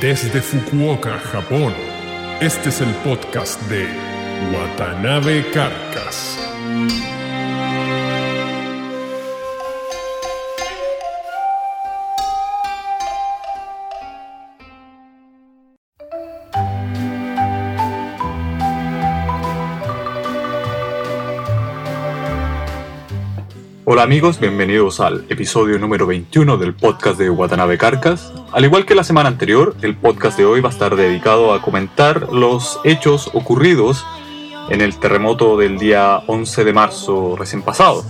Desde Fukuoka, Japón, este es el podcast de Watanabe Carcas. Hola amigos, bienvenidos al episodio número 21 del podcast de Watanabe Carcas. Al igual que la semana anterior, el podcast de hoy va a estar dedicado a comentar los hechos ocurridos en el terremoto del día 11 de marzo recién pasado.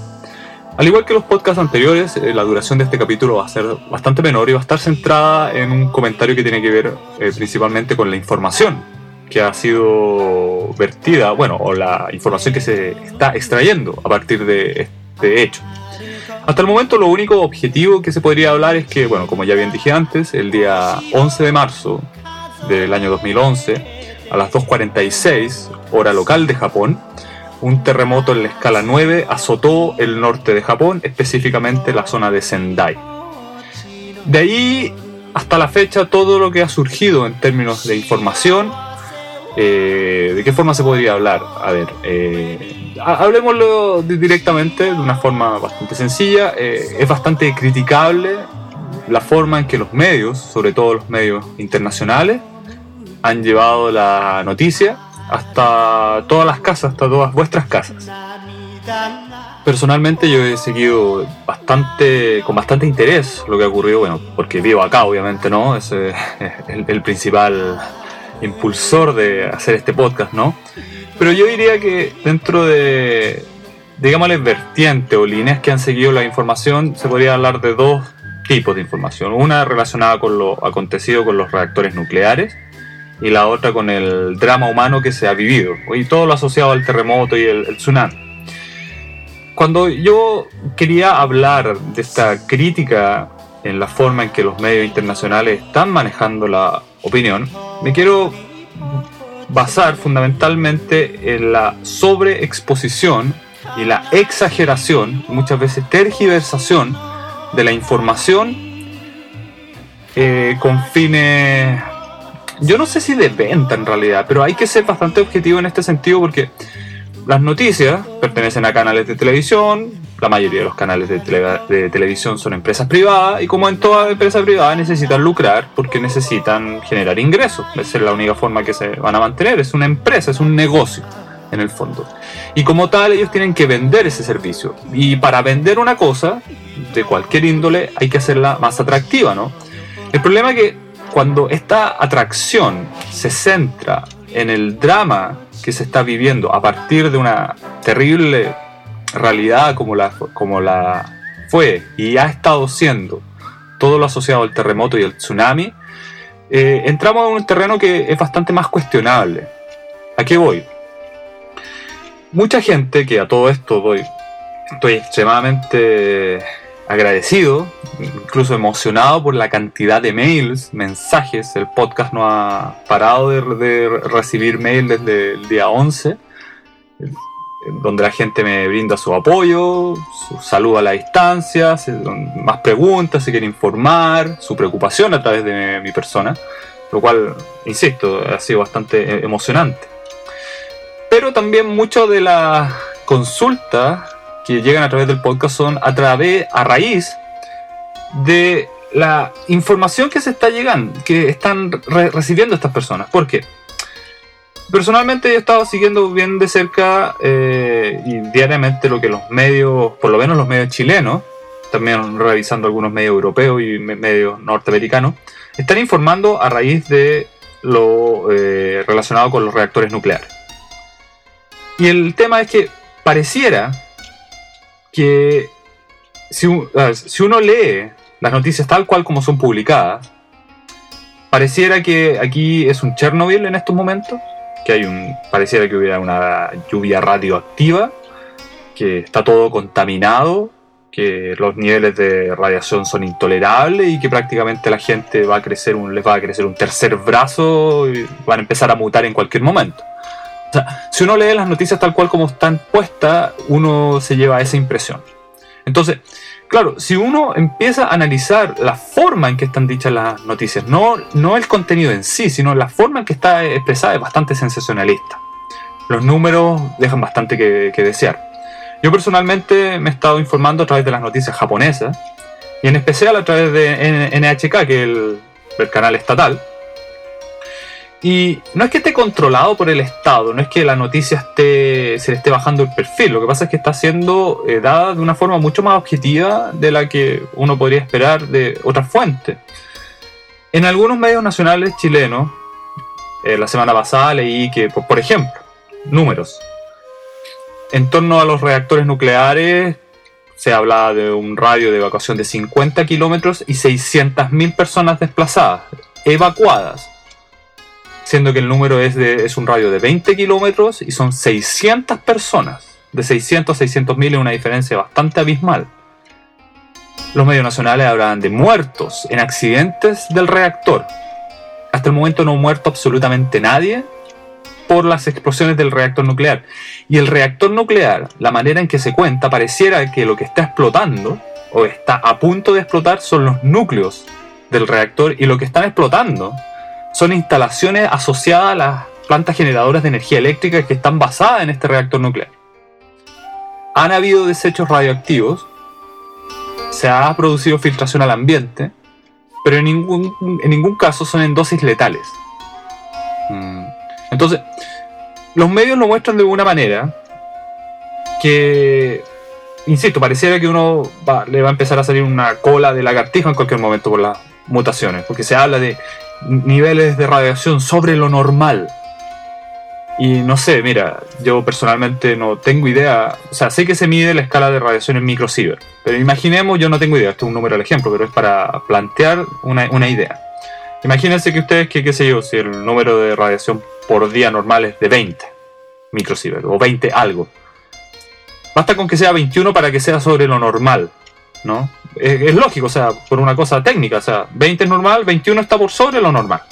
Al igual que los podcasts anteriores, eh, la duración de este capítulo va a ser bastante menor y va a estar centrada en un comentario que tiene que ver eh, principalmente con la información que ha sido vertida, bueno, o la información que se está extrayendo a partir de de hecho. Hasta el momento lo único objetivo que se podría hablar es que, bueno, como ya bien dije antes, el día 11 de marzo del año 2011, a las 2.46 hora local de Japón, un terremoto en la escala 9 azotó el norte de Japón, específicamente la zona de Sendai. De ahí hasta la fecha todo lo que ha surgido en términos de información, eh, ¿de qué forma se podría hablar? A ver, eh, hablemoslo directamente, de una forma bastante sencilla. Eh, es bastante criticable la forma en que los medios, sobre todo los medios internacionales, han llevado la noticia hasta todas las casas, hasta todas vuestras casas. Personalmente yo he seguido bastante, con bastante interés lo que ha ocurrido, bueno, porque vivo acá obviamente, ¿no? Es el, el principal impulsor de hacer este podcast, ¿no? Pero yo diría que dentro de, digámosle, vertientes o líneas que han seguido la información, se podría hablar de dos tipos de información. Una relacionada con lo acontecido con los reactores nucleares y la otra con el drama humano que se ha vivido y todo lo asociado al terremoto y el, tsunami. Cuando yo quería hablar de esta crítica en la forma en que los medios internacionales están manejando la opinión, me quiero basar fundamentalmente en la sobreexposición y la exageración, muchas veces tergiversación de la información eh, con fines, yo no sé si de venta en realidad, pero hay que ser bastante objetivo en este sentido porque las noticias pertenecen a canales de televisión, la mayoría de los canales de, televisión son empresas privadas y como en toda empresa privada necesitan lucrar porque necesitan generar ingresos. Esa es la única forma que se van a mantener. Es una empresa, es un negocio en el fondo. Y como tal ellos tienen que vender ese servicio. Y para vender una cosa de cualquier índole hay que hacerla más atractiva, ¿no? El problema es que cuando esta atracción se centra en el drama que se está viviendo a partir de una terrible realidad como la, como la fue y ha estado siendo todo lo asociado al terremoto y el tsunami, eh, entramos en un terreno que es bastante más cuestionable. ¿A qué voy? Mucha gente que a todo esto voy, estoy extremadamente agradecido, incluso emocionado por la cantidad de mails, mensajes. El podcast no ha parado de, recibir mail desde el día 11, donde la gente me brinda su apoyo, su saludo a la distancia, más preguntas, se quiere informar, su preocupación a través de mi persona, lo cual, insisto, ha sido bastante emocionante. Pero también mucho de la consulta que llegan a través del podcast son a través, a raíz de la información que se está llegando, que están recibiendo estas personas. ¿Por qué? Personalmente he estado siguiendo bien de cerca eh, y diariamente lo que los medios, por lo menos los medios chilenos, también revisando algunos medios europeos y medios norteamericanos, están informando a raíz de lo eh, relacionado con los reactores nucleares. Y el tema es que pareciera que si, uno lee las noticias tal cual como son publicadas, pareciera que aquí es un Chernobyl en estos momentos, que hay un, pareciera que hubiera una lluvia radioactiva, que está todo contaminado, que los niveles de radiación son intolerables y que prácticamente la gente va a crecer un, les va a crecer un tercer brazo y van a empezar a mutar en cualquier momento. O sea, si uno lee las noticias tal cual como están puestas, uno se lleva esa impresión. Entonces, claro, si uno empieza a analizar la forma en que están dichas las noticias, no, no el contenido en sí, sino la forma en que está expresada es bastante sensacionalista. Los números dejan bastante que, desear. Yo personalmente me he estado informando a través de las noticias japonesas y en especial a través de NHK, que es el canal estatal, y no es que esté controlado por el Estado, no es que la noticia esté, se le esté bajando el perfil, lo que pasa es que está siendo eh, dada de una forma mucho más objetiva de la que uno podría esperar de otras fuentes. En algunos medios nacionales chilenos, eh, la semana pasada leí que, por, ejemplo, números. En torno a los reactores nucleares se habla de un radio de evacuación de 50 kilómetros y 600.000 personas desplazadas, evacuadas siendo que el número es, de, es un radio de 20 kilómetros y son 600 personas. De 600 a 600 mil es una diferencia bastante abismal. Los medios nacionales hablan de muertos en accidentes del reactor. Hasta el momento no ha muerto absolutamente nadie por las explosiones del reactor nuclear. Y el reactor nuclear, la manera en que se cuenta, pareciera que lo que está explotando o está a punto de explotar son los núcleos del reactor y lo que están explotando son instalaciones asociadas a las plantas generadoras de energía eléctrica que están basadas en este reactor nuclear. Han habido desechos radioactivos, se ha producido filtración al ambiente, pero en ningún, en ningún caso son en dosis letales. Mm. Entonces, los medios lo muestran de una manera que, insisto, pareciera que uno le va a empezar a salir una cola de lagartijo en cualquier momento por las mutaciones, porque se habla de niveles de radiación sobre lo normal. Y no sé, mira, yo personalmente no tengo idea, o sea, sé que se mide la escala de radiación en microsievert, pero imaginemos, yo no tengo idea, esto es un número al ejemplo, pero es para plantear una, una idea. Imagínense que ustedes, que qué sé yo, si el número de radiación por día normal es de 20 microsievert o 20 algo. Basta con que sea 21 para que sea sobre lo normal, ¿no? es, lógico, o sea, por una cosa técnica, o sea, 20 es normal, 21 está por sobre lo normal.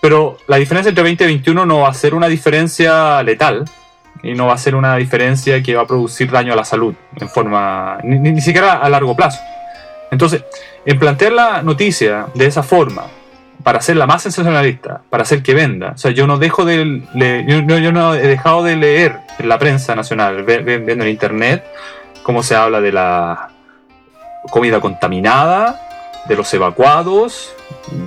Pero la diferencia entre 20 y 21 no va a ser una diferencia letal y no va a ser una diferencia que va a producir daño a la salud en forma, ni, siquiera a largo plazo. Entonces, en plantear la noticia de esa forma, para hacerla más sensacionalista, para hacer que venda, o sea, yo no dejo de, yo, yo, no he dejado de leer en la prensa nacional, viendo en internet, cómo se habla de la comida contaminada, de los evacuados,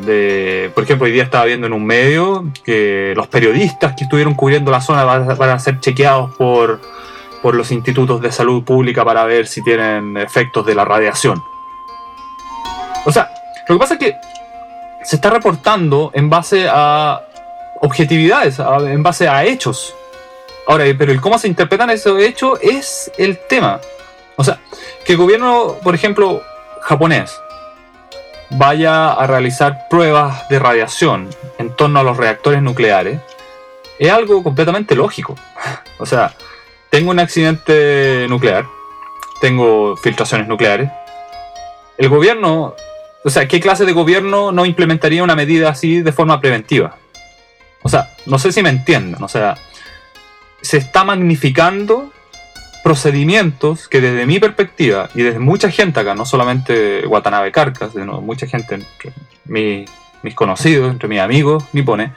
de, por ejemplo, hoy día estaba viendo en un medio que los periodistas que estuvieron cubriendo la zona van, a ser chequeados por, por los institutos de salud pública para ver si tienen efectos de la radiación. O sea, lo que pasa es que se está reportando en base a objetividades, en base a hechos. Ahora, pero el cómo se interpretan esos hechos es el tema. O sea, que el gobierno, por ejemplo, japonés, vaya a realizar pruebas de radiación en torno a los reactores nucleares, es algo completamente lógico. O sea, tengo un accidente nuclear, tengo filtraciones nucleares. El gobierno, o sea, ¿qué clase de gobierno no implementaría una medida así de forma preventiva? O sea, no sé si me entienden, o sea, se está magnificando procedimientos que desde mi perspectiva y desde mucha gente acá, no solamente Watanabe Carcas, sino mucha gente entre mis conocidos, entre mis amigos nipones,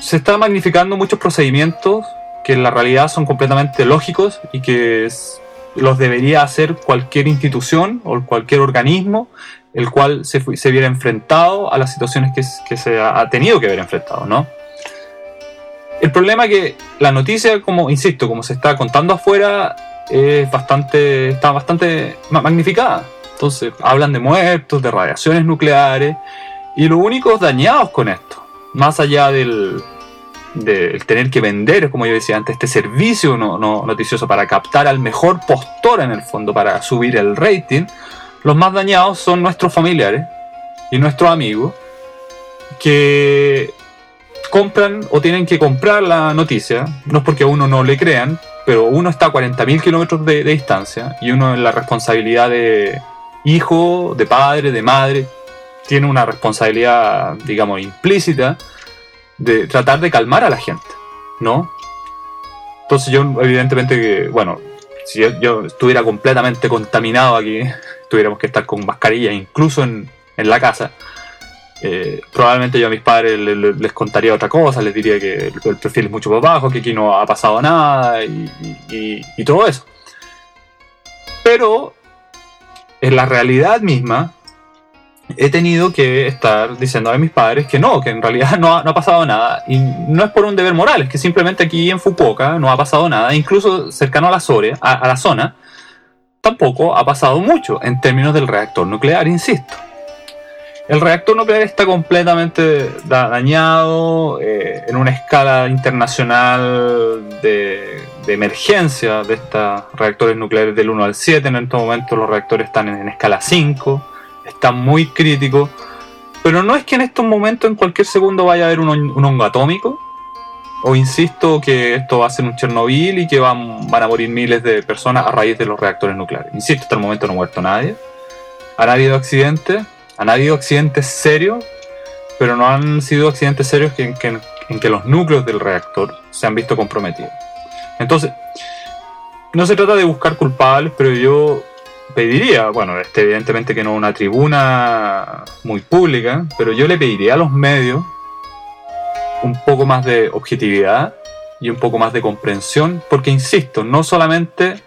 se está magnificando muchos procedimientos que en la realidad son completamente lógicos y que los debería hacer cualquier institución o cualquier organismo el cual se, se viera enfrentado a las situaciones que, que se ha, tenido que ver enfrentado, ¿no? El problema es que la noticia, como insisto, como se está contando afuera, es bastante, está bastante magnificada. Entonces, hablan de muertos, de radiaciones nucleares, y los únicos dañados con esto, más allá del, tener que vender, como yo decía antes, este servicio no, noticioso para captar al mejor postor en el fondo, para subir el rating, los más dañados son nuestros familiares y nuestros amigos, que compran o tienen que comprar la noticia, no es porque a uno no le crean, pero uno está a 40.000 kilómetros de, distancia y uno en la responsabilidad de hijo, de padre, de madre, tiene una responsabilidad, digamos, implícita de tratar de calmar a la gente, ¿no? Entonces yo evidentemente bueno, si yo, estuviera completamente contaminado aquí, tuviéramos que estar con mascarilla, incluso en, la casa, eh, probablemente yo a mis padres les, contaría otra cosa, les diría que el, perfil es mucho más bajo, que aquí no ha pasado nada y todo eso. Pero en la realidad misma, he tenido que estar diciendo a mis padres que no, que en realidad no ha, pasado nada. Y no es por un deber moral, es que simplemente aquí en Fukuoka no ha pasado nada. Incluso cercano a la, a, la zona, tampoco ha pasado mucho en términos del reactor nuclear, insisto. El reactor nuclear está completamente dañado eh, en una escala internacional de, emergencia de estos reactores nucleares del 1 al 7. En este momento los reactores están en escala 5 está muy crítico. Pero no es que en estos momentos, en cualquier segundo, vaya a haber un, hongo atómico. O insisto que esto va a ser un Chernobyl y que van, van a morir miles de personas a raíz de los reactores nucleares. Insisto, hasta el momento no ha muerto nadie. Han habido accidentes, han habido accidentes serios, pero no han sido accidentes serios en que los núcleos del reactor se han visto comprometidos. Entonces, no se trata de buscar culpables, pero yo pediría, bueno, este evidentemente que no una tribuna muy pública, pero yo le pediría a los medios un poco más de objetividad y un poco más de comprensión, porque insisto, no solamente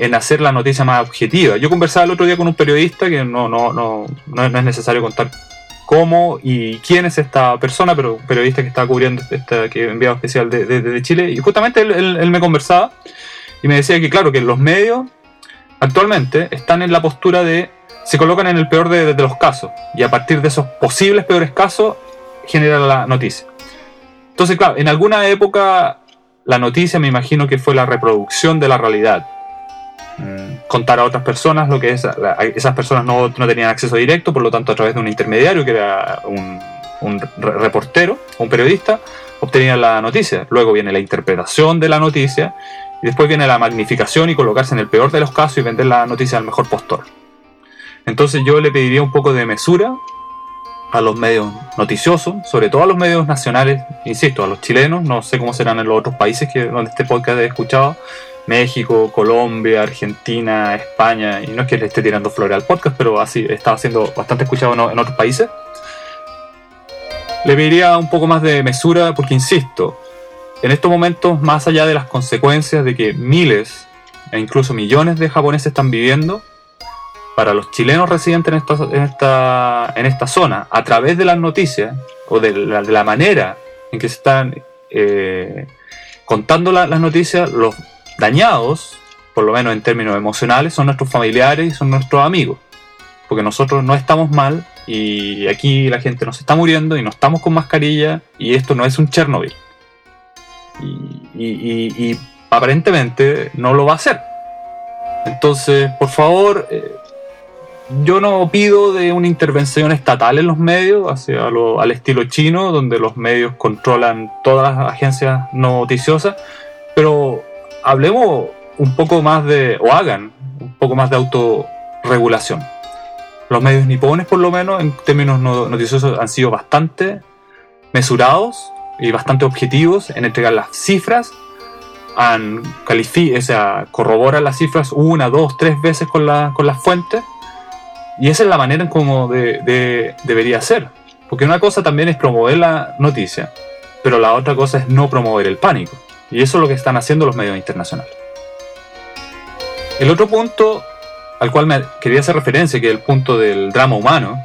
en hacer la noticia más objetiva. Yo conversaba el otro día con un periodista que no, no, no, no es necesario contar cómo y quién es esta persona, pero un periodista que estaba cubriendo esta que enviado especial de, de, Chile, y justamente él, él me conversaba y me decía que claro, que los medios actualmente están en la postura de se colocan en el peor de, los casos y a partir de esos posibles peores casos generan la noticia. Entonces, claro, en alguna época la noticia me imagino que fue la reproducción de la realidad. Contar a otras personas lo que es, esas personas no, tenían acceso directo, por lo tanto a través de un intermediario que era un, un reportero, un periodista, obtenían la noticia. Luego viene la interpretación de la noticia y después viene la magnificación y colocarse en el peor de los casos y vender la noticia al mejor postor. Entonces yo le pediría un poco de mesura a los medios noticiosos, sobre todo a los medios nacionales, insisto, a los chilenos, no sé cómo serán en los otros países que, donde este podcast he escuchado, México, Colombia, Argentina, España, y no es que le esté tirando flores al podcast, pero así estaba siendo bastante escuchado en, otros países. Le pediría un poco más de mesura porque, insisto, en estos momentos, más allá de las consecuencias de que miles e incluso millones de japoneses están viviendo, para los chilenos residentes en esta, en esta, en esta zona, a través de las noticias o de la, manera en que se están eh, contando las noticias, los dañados, por lo menos en términos emocionales, son nuestros familiares y son nuestros amigos. Porque nosotros no estamos mal y aquí la gente nos está muriendo y no estamos con mascarilla y esto no es un Chernobyl y, aparentemente no lo va a hacer. Entonces, por favor, eh, yo no pido de una intervención estatal en los medios, hacia al estilo chino, donde los medios controlan todas las agencias noticiosas, pero hablemos un poco más de, o hagan un poco más de autorregulación. Los medios nipones, por lo menos, en términos noticiosos, han sido bastante mesurados y bastante objetivos en entregar las cifras. Han o corroboran las cifras una, dos, tres veces con, la, con las fuentes. Y esa es la manera en cómo de, debería ser. Porque una cosa también es promover la noticia, pero la otra cosa es no promover el pánico. Y eso es lo que están haciendo los medios internacionales. El otro punto al cual me quería hacer referencia, que es el punto del drama humano,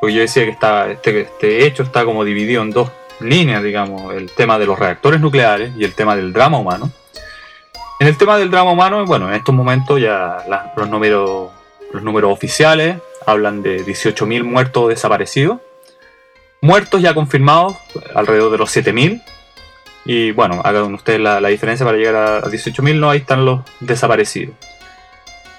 porque yo decía que está, este, este hecho está como dividido en dos líneas, digamos, el tema de los reactores nucleares y el tema del drama humano. En el tema del drama humano, bueno, en estos momentos ya los, números, los números oficiales hablan de 18.000 muertos desaparecidos. Muertos ya confirmados, alrededor de los 7.000. Y bueno, hagan ustedes la, diferencia para llegar a 18.000, no, ahí están los desaparecidos.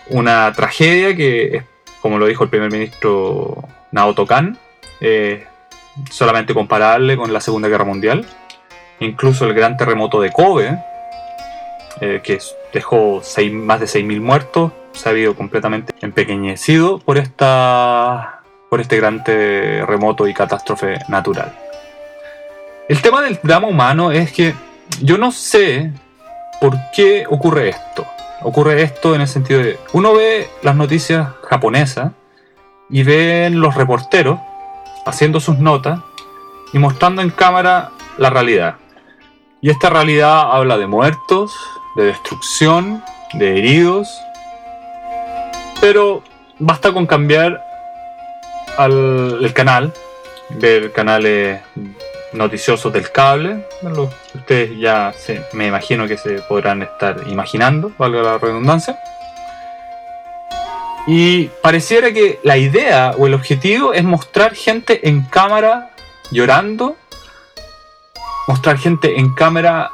Una tragedia que, como lo dijo el primer ministro Naoto Kan, eh, solamente comparable con la Segunda Guerra Mundial. Incluso el gran terremoto de Kobe, eh, que dejó más de 6.000 muertos, se ha habido completamente empequeñecido por, esta, por este gran terremoto y catástrofe natural. El tema del drama humano es que yo no sé por qué ocurre esto. ocurre esto en el sentido de, uno ve las noticias japonesas y ven los reporteros haciendo sus notas y mostrando en cámara la realidad. Y esta realidad habla de muertos, de destrucción, de heridos, pero basta con cambiar al, el canal, ver canales noticiosos del cable. ustedes ya me imagino que se podrán estar imaginando, valga la redundancia. Y pareciera que la idea o el objetivo es mostrar gente en cámara llorando, mostrar gente en cámara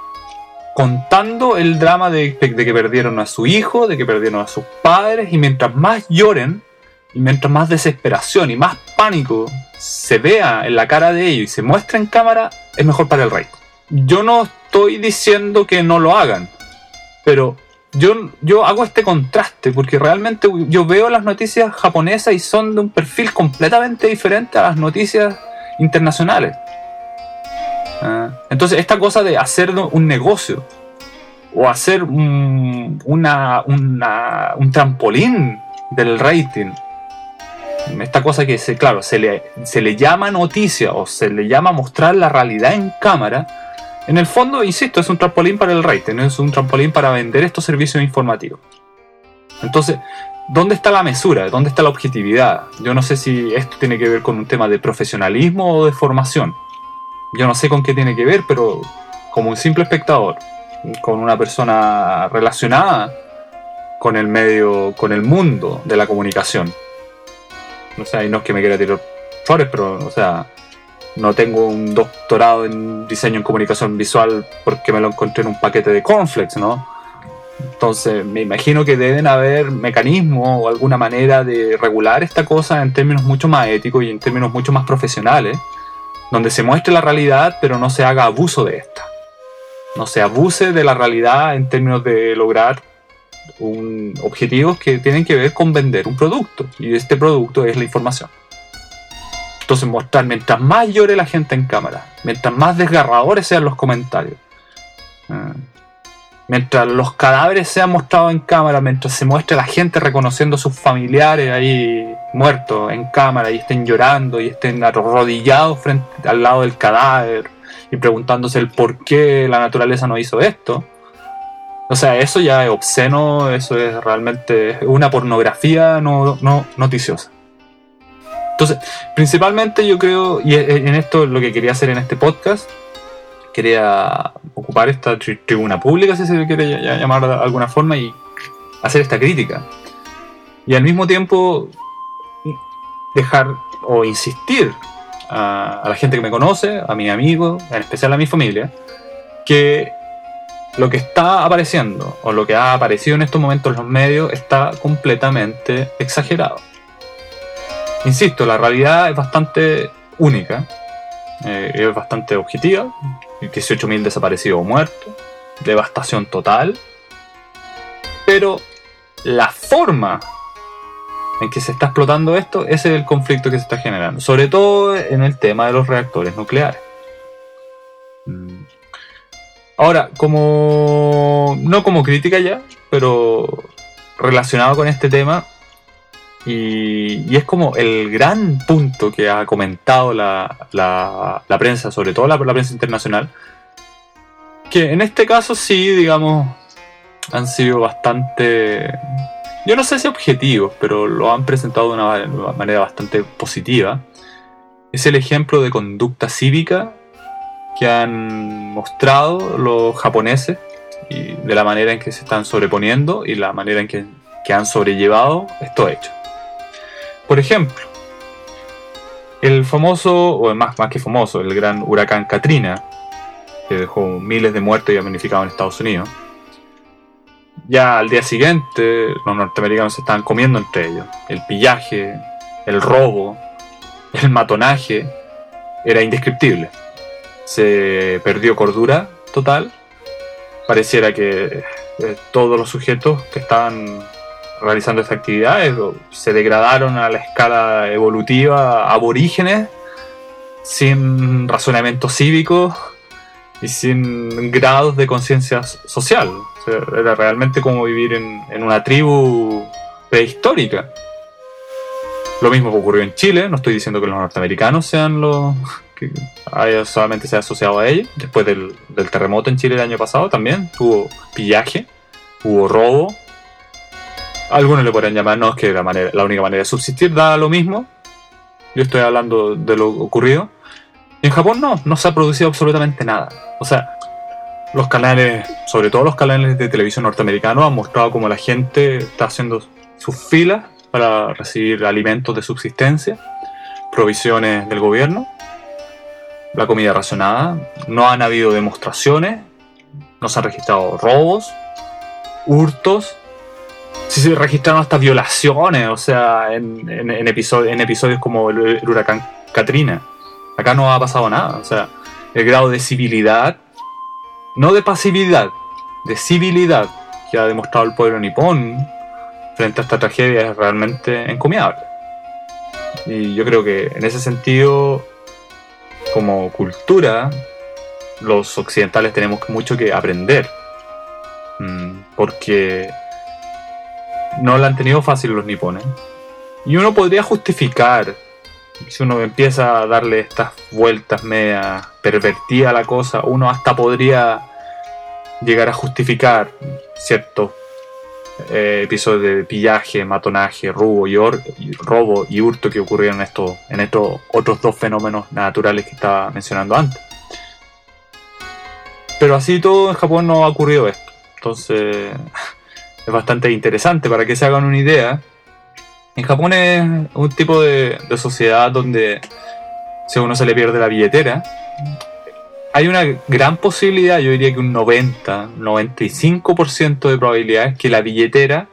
contando el drama de, de, que perdieron a su hijo, de que perdieron a sus padres, y mientras más lloren, y mientras más desesperación y más pánico se vea en la cara de ellos y se muestra en cámara, es mejor para el rey. Yo no estoy diciendo que no lo hagan, pero yo, yo hago este contraste porque realmente yo veo las noticias japonesas y son de un perfil completamente diferente a las noticias internacionales. Ah, entonces, esta cosa de hacer un negocio o hacer un, una, un trampolín del rating esta cosa que, se, claro, se le, se le llama noticia o se le llama mostrar la realidad en cámara, en el fondo, insisto, es un trampolín para el rating, es un trampolín para vender estos servicios informativos. Entonces, ¿dónde está la mesura? ¿Dónde está la objetividad? Yo no sé si esto tiene que ver con un tema de profesionalismo o de formación. Yo no sé con qué tiene que ver, pero como un simple espectador, con una persona relacionada con el medio, con el mundo de la comunicación, o sea, y no es que me quiera tirar flores, pero, o sea, no tengo un doctorado en diseño en comunicación visual porque me lo encontré en un paquete de cornflakes, ¿no? Entonces, me imagino que deben haber mecanismos o alguna manera de regular esta cosa en términos mucho más éticos y en términos mucho más profesionales, donde se muestre la realidad, pero no se haga abuso de esta. No se abuse de la realidad en términos de lograr un, objetivos que tienen que ver con vender un producto. Y este producto es la información. Entonces mostrar, mientras más llore la gente en cámara, mientras más desgarradores sean los comentarios, eh, mientras los cadáveres sean mostrados en cámara, mientras se muestre la gente reconociendo a sus familiares ahí muertos en cámara y estén llorando y estén arrodillados frente al lado del cadáver y preguntándose el por qué la naturaleza no hizo esto, o sea, eso ya es obsceno, eso es realmente una pornografía no, noticiosa. Entonces, principalmente yo creo, y en esto es lo que quería hacer en este podcast, quería ocupar esta tribuna pública, si se quiere llamar de alguna forma, y hacer esta crítica. Y al mismo tiempo dejar o insistir a, a la gente que me conoce, a mis amigos, en especial a mi familia, que lo que está apareciendo o lo que ha aparecido en estos momentos en los medios está completamente exagerado. Insisto, la realidad es bastante única, eh, es bastante objetiva, 18.000 desaparecidos o muertos, devastación total, pero la forma en que se está explotando esto, ese es el conflicto que se está generando, sobre todo en el tema de los reactores nucleares. Ahora, como. No como crítica ya, pero relacionado con este tema. Y, es como el gran punto que ha comentado la, la, prensa, sobre todo la, la, prensa internacional. Que en este caso sí, digamos, han sido bastante. Yo no sé si objetivos, pero lo han presentado de una manera bastante positiva. Es el ejemplo de conducta cívica que han mostrado los japoneses y de la manera en que se están sobreponiendo y la manera en que, han sobrellevado estos hechos. Por ejemplo, el famoso, o más, más que famoso, el gran huracán Katrina, que dejó miles de muertos y damnificados en Estados Unidos. Ya al día siguiente, los norteamericanos se estaban comiendo entre ellos. El pillaje, el robo, el matonaje, era indescriptible se perdió cordura total. Pareciera que eh, todos los sujetos que estaban realizando esta actividad eh, se degradaron a la escala evolutiva aborígenes, sin razonamiento cívico y sin grados de conciencia social. era realmente como vivir en, en una tribu prehistórica. Lo mismo ocurrió en Chile, no estoy diciendo que los norteamericanos sean los que solamente se ha asociado a ellos. Después del, terremoto en Chile el año pasado también hubo pillaje, hubo robo. Algunos le podrían llamar, no, es que la, única manera de subsistir da lo mismo. Yo estoy hablando de lo ocurrido. Y en Japón no, no se ha producido absolutamente nada. O sea, los canales, sobre todo los canales de televisión norteamericanos, han mostrado cómo la gente está haciendo sus filas para recibir alimentos de subsistencia, provisiones del gobierno, la comida racionada. No han habido demostraciones, no se han registrado robos, hurtos. Sí se registraron hasta violaciones, o sea, en, en, episodios como el, el huracán Katrina. Acá no ha pasado nada, o sea, el grado de civilidad no de pasividad, de civilidad que ha demostrado el pueblo nipón frente a esta tragedia es realmente encomiable. Y yo creo que en ese sentido, como cultura, los occidentales tenemos mucho que aprender. Mm, porque no lo han tenido fácil los nipones. Y uno podría justificar, si uno empieza a darle estas vueltas media pervertida a la cosa, uno hasta podría llegar a justificar ciertos eh, episodios de pillaje, matonaje, robo y, robo y hurto que ocurrieron en estos, en estos otros dos fenómenos naturales que estaba mencionando antes. Pero así todo en Japón no ha ocurrido esto. Entonces es bastante interesante para que se hagan una idea. En Japón es un tipo de, de sociedad donde si uno se le pierde la billetera, hay una gran posibilidad, yo diría que un 90, 95% de probabilidades que la billetera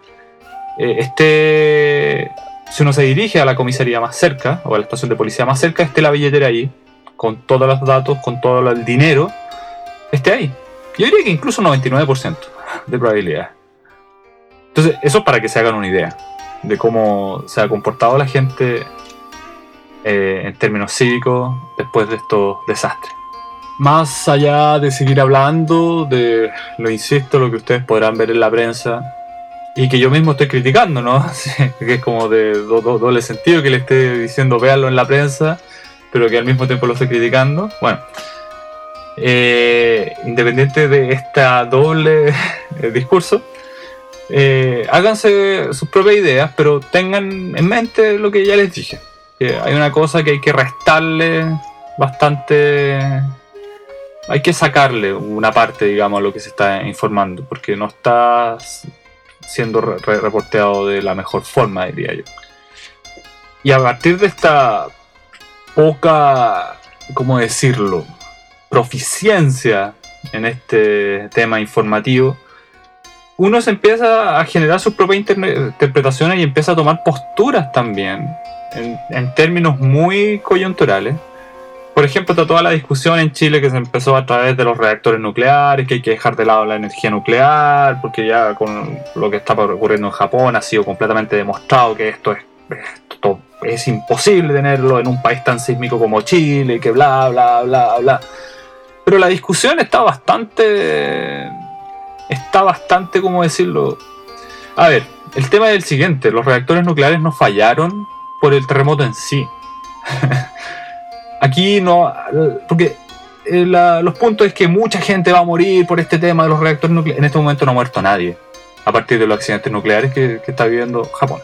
eh, esté, si uno se dirige a la comisaría más cerca o a la estación de policía más cerca, esté la billetera ahí, con todos los datos, con todo el dinero, esté ahí. Yo diría que incluso un 99% de probabilidad. Entonces, eso es para que se hagan una idea de cómo se ha comportado la gente eh, en términos cívicos después de estos desastres más allá de seguir hablando de, lo insisto, lo que ustedes podrán ver en la prensa y que yo mismo estoy criticando, ¿no? que es como de doble sentido que le esté diciendo véanlo en la prensa, pero que al mismo tiempo lo estoy criticando. Bueno, eh, independiente de este doble eh, discurso, eh, háganse sus propias ideas, pero tengan en mente lo que ya les dije. Que hay una cosa que hay que restarle bastante hay que sacarle una parte, digamos, a lo que se está informando, porque no está siendo reporteado de la mejor forma, diría yo. Y a partir de esta poca, ¿cómo decirlo?, proficiencia en este tema informativo, uno se empieza a generar sus propias interpretaciones y empieza a tomar posturas también, en términos muy coyunturales por ejemplo, está toda la discusión en Chile que se empezó a través de los reactores nucleares, que hay que dejar de lado la energía nuclear, porque ya con lo que está ocurriendo en Japón ha sido completamente demostrado que esto es, esto es imposible tenerlo en un país tan sísmico como Chile, que bla, bla, bla, bla. Pero la discusión está bastante... Está bastante, ¿cómo decirlo? A ver, el tema es el siguiente, los reactores nucleares no fallaron por el terremoto en sí. Aquí no. Porque eh, los puntos es que mucha gente va a morir por este tema de los reactores nucleares. En este momento no ha muerto nadie. A partir de los accidentes nucleares que, está viviendo Japón.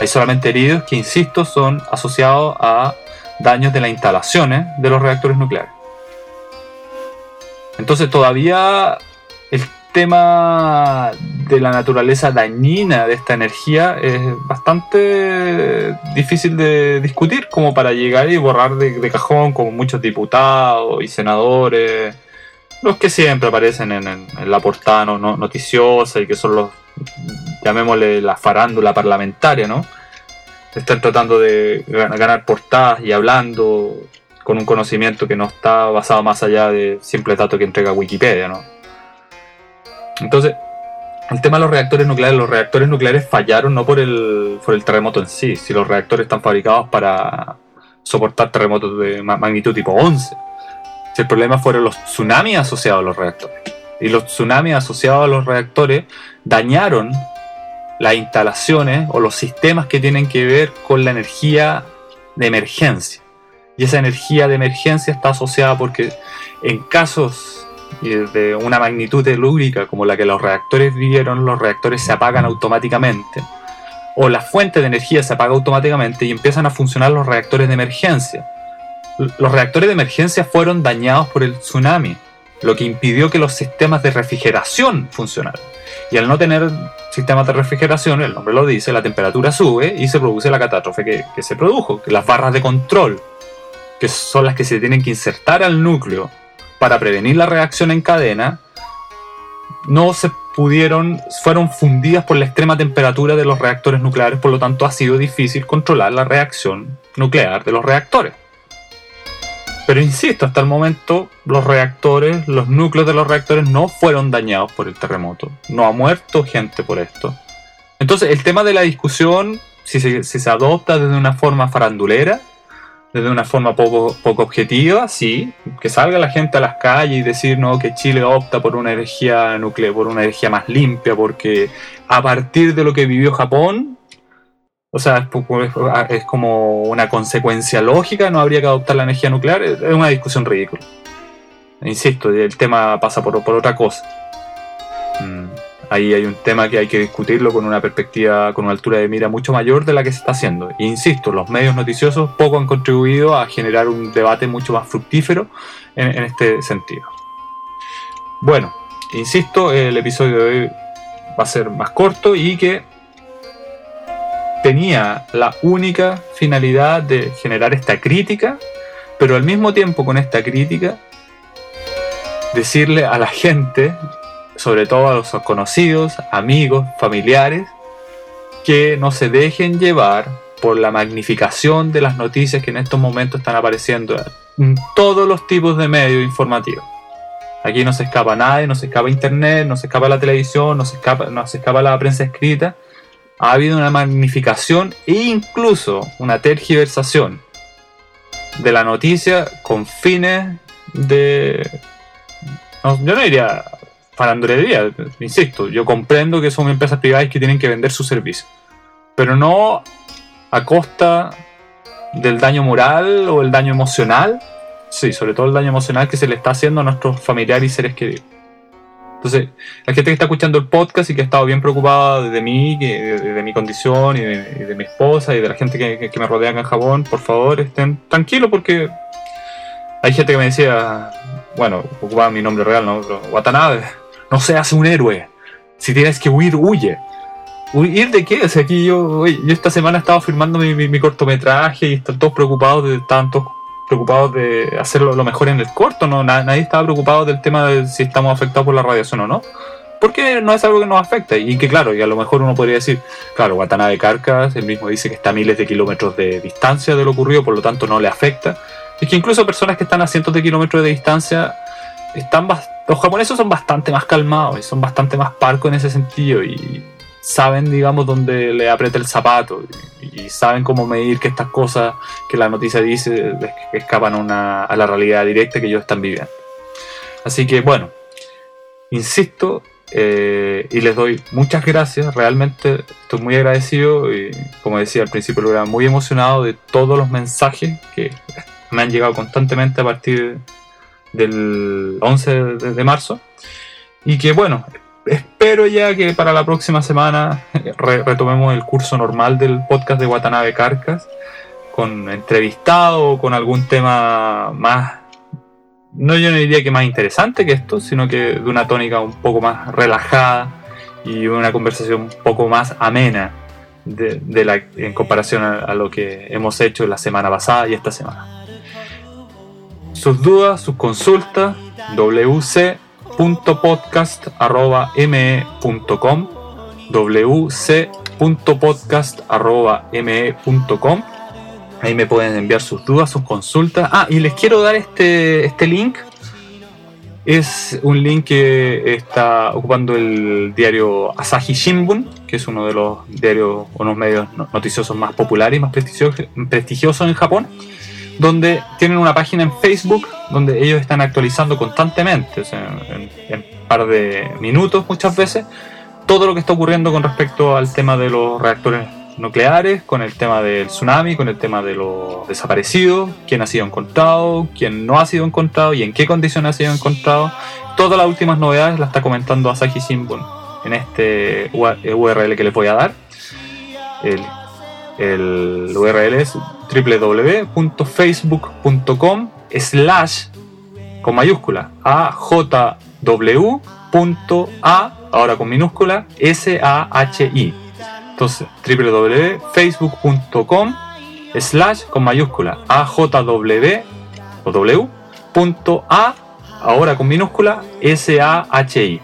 Hay solamente heridos que, insisto, son asociados a daños de las instalaciones de los reactores nucleares. Entonces todavía tema de la naturaleza dañina de esta energía es bastante difícil de discutir como para llegar y borrar de, cajón como muchos diputados y senadores, los que siempre aparecen en, la portada no, noticiosa y que son los, llamémosle la farándula parlamentaria, ¿no? Están tratando de ganar portadas y hablando con un conocimiento que no está basado más allá de simple datos que entrega Wikipedia, ¿no? Entonces, el tema de los reactores nucleares, los reactores nucleares fallaron no por el, por el terremoto en sí, si los reactores están fabricados para soportar terremotos de magnitud tipo 11. Si el problema fueron los tsunamis asociados a los reactores. Y los tsunamis asociados a los reactores dañaron las instalaciones o los sistemas que tienen que ver con la energía de emergencia. Y esa energía de emergencia está asociada porque en casos de una magnitud telúrica como la que los reactores vivieron, los reactores se apagan automáticamente. O la fuente de energía se apaga automáticamente y empiezan a funcionar los reactores de emergencia. Los reactores de emergencia fueron dañados por el tsunami, lo que impidió que los sistemas de refrigeración funcionaran. Y al no tener sistemas de refrigeración, el nombre lo dice, la temperatura sube y se produce la catástrofe que, se produjo, que las barras de control, que son las que se tienen que insertar al núcleo para prevenir la reacción en cadena, no se pudieron, fueron fundidas por la extrema temperatura de los reactores nucleares, por lo tanto ha sido difícil controlar la reacción nuclear de los reactores. Pero insisto, hasta el momento los reactores, los núcleos de los reactores no fueron dañados por el terremoto. No ha muerto gente por esto. Entonces el tema de la discusión, si se, adopta desde una forma farandulera, desde una forma poco, poco objetiva, sí, que salga la gente a las calles y decir no, que Chile opta por una energía nuclear, por una energía más limpia, porque a partir de lo que vivió Japón, o sea, es como una consecuencia lógica, no habría que adoptar la energía nuclear, es una discusión ridícula. Insisto, el tema pasa por, otra cosa. Ahí hay un tema que hay que discutirlo con una perspectiva, con una altura de mira mucho mayor de la que se está haciendo. Insisto, los medios noticiosos poco han contribuido a generar un debate mucho más fructífero en, en este sentido. Bueno, insisto, el episodio de hoy va a ser más corto y que tenía la única finalidad de generar esta crítica, pero al mismo tiempo con esta crítica, decirle a la gente, sobre todo a los conocidos, amigos, familiares, que no se dejen llevar por la magnificación de las noticias que en estos momentos están apareciendo en todos los tipos de medios informativos. Aquí no se escapa nadie, no se escapa internet, no se escapa la televisión, no se escapa, no se escapa la prensa escrita ha habido una magnificación e incluso una tergiversación de la noticia con fines de... yo no diría farandulería, insisto, yo comprendo que son empresas privadas que tienen que vender su servicio, pero no a costa del daño moral o el daño emocional, sí, sobre todo el daño emocional que se le está haciendo a nuestros familiares y seres queridos. Entonces, la gente que está escuchando el podcast y que ha estado bien preocupada de mí, de, mi condición y de, mi esposa y de la gente que, me rodea en Japón, por favor, estén tranquilos porque hay gente que me decía, bueno, ocupaba mi nombre real, ¿no? Watanabe, no seas un héroe. Si tienes que huir, huye. ¿Huir de qué? O sea, aquí yo, yo esta semana estaba filmando mi, mi, cortometraje y están todos preocupados de tantos preocupados de hacerlo lo mejor en el corto, ¿no? Nadie estaba preocupado del tema de si estamos afectados por la radiación o no. Porque no es algo que nos afecta. Y que claro, y a lo mejor uno podría decir, claro, Watanabe Carcas, él mismo dice que está a miles de kilómetros de distancia de lo ocurrido, por lo tanto no le afecta. Es que incluso personas que están a cientos de kilómetros de distancia, están los japoneses son bastante más calmados y son bastante más parcos en ese sentido. Y saben, digamos, dónde le aprieta el zapato y, saben cómo medir que estas cosas que la noticia dice escapan a la realidad directa que ellos están viviendo. Así que, bueno, insisto eh, y les doy muchas gracias. Realmente estoy muy agradecido y, como decía al principio del programa, muy emocionado de todos los mensajes que me han llegado constantemente a partir del 11 de marzo. Y que, bueno, espero ya que para la próxima semana retomemos el curso normal del podcast de Watanabe Carcas, con entrevistado, con algún tema más, no yo no diría que más interesante que esto, sino que de una tónica un poco más relajada y una conversación un poco más amena de, la, en comparación a, lo que hemos hecho la semana pasada y esta semana. Sus dudas, sus consultas, WC wc.podcast.me.com wc.podcast.me.com Ahí me pueden enviar sus dudas, sus consultas. Ah, y les quiero dar este, este link. Es un link que está ocupando el diario Asahi Shimbun, que es uno de los diarios, unos medios noticiosos más populares y más prestigiosos en Japón donde tienen una página en Facebook donde ellos están actualizando constantemente, en, par de minutos muchas veces todo lo que está ocurriendo con respecto al tema de los reactores nucleares, con el tema del tsunami, con el tema de los desaparecidos, quién ha sido encontrado, quién no ha sido encontrado y en qué condiciones ha sido encontrado. Todas las últimas novedades las está comentando Asahi Shimbun en este URL que les voy a dar. El, el URL es www.facebook.com slash con mayúscula ajw.a ahora con minúscula S-A-H-I. Entonces, www.facebook.com slash con mayúscula AJW o W punto A ahora con minúscula S-A-H-I.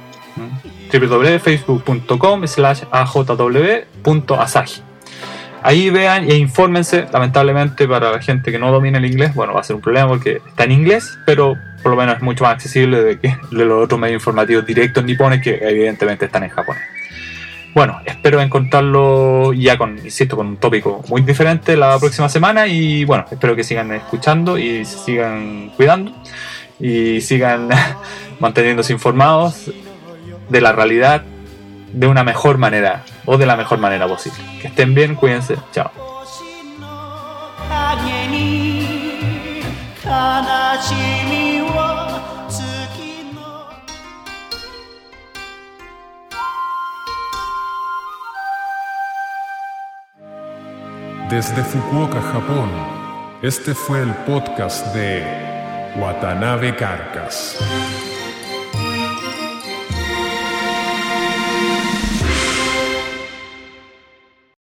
www.facebook.com slash AJW.asahi. Ahí vean e infórmense, lamentablemente para la gente que no domina el inglés, bueno, va a ser un problema porque está en inglés, pero por lo menos es mucho más accesible de, que, de los otros medios informativos directos nipones que evidentemente están en japonés. Bueno, espero encontrarlo ya con, insisto, con un tópico muy diferente la próxima semana y bueno, espero que sigan escuchando y se sigan cuidando y sigan manteniéndose informados de la realidad de una mejor manera o de la mejor manera posible. Que estén bien, cuídense, chao. Desde Fukuoka, Japón, este fue el podcast de Watanabe Carcas.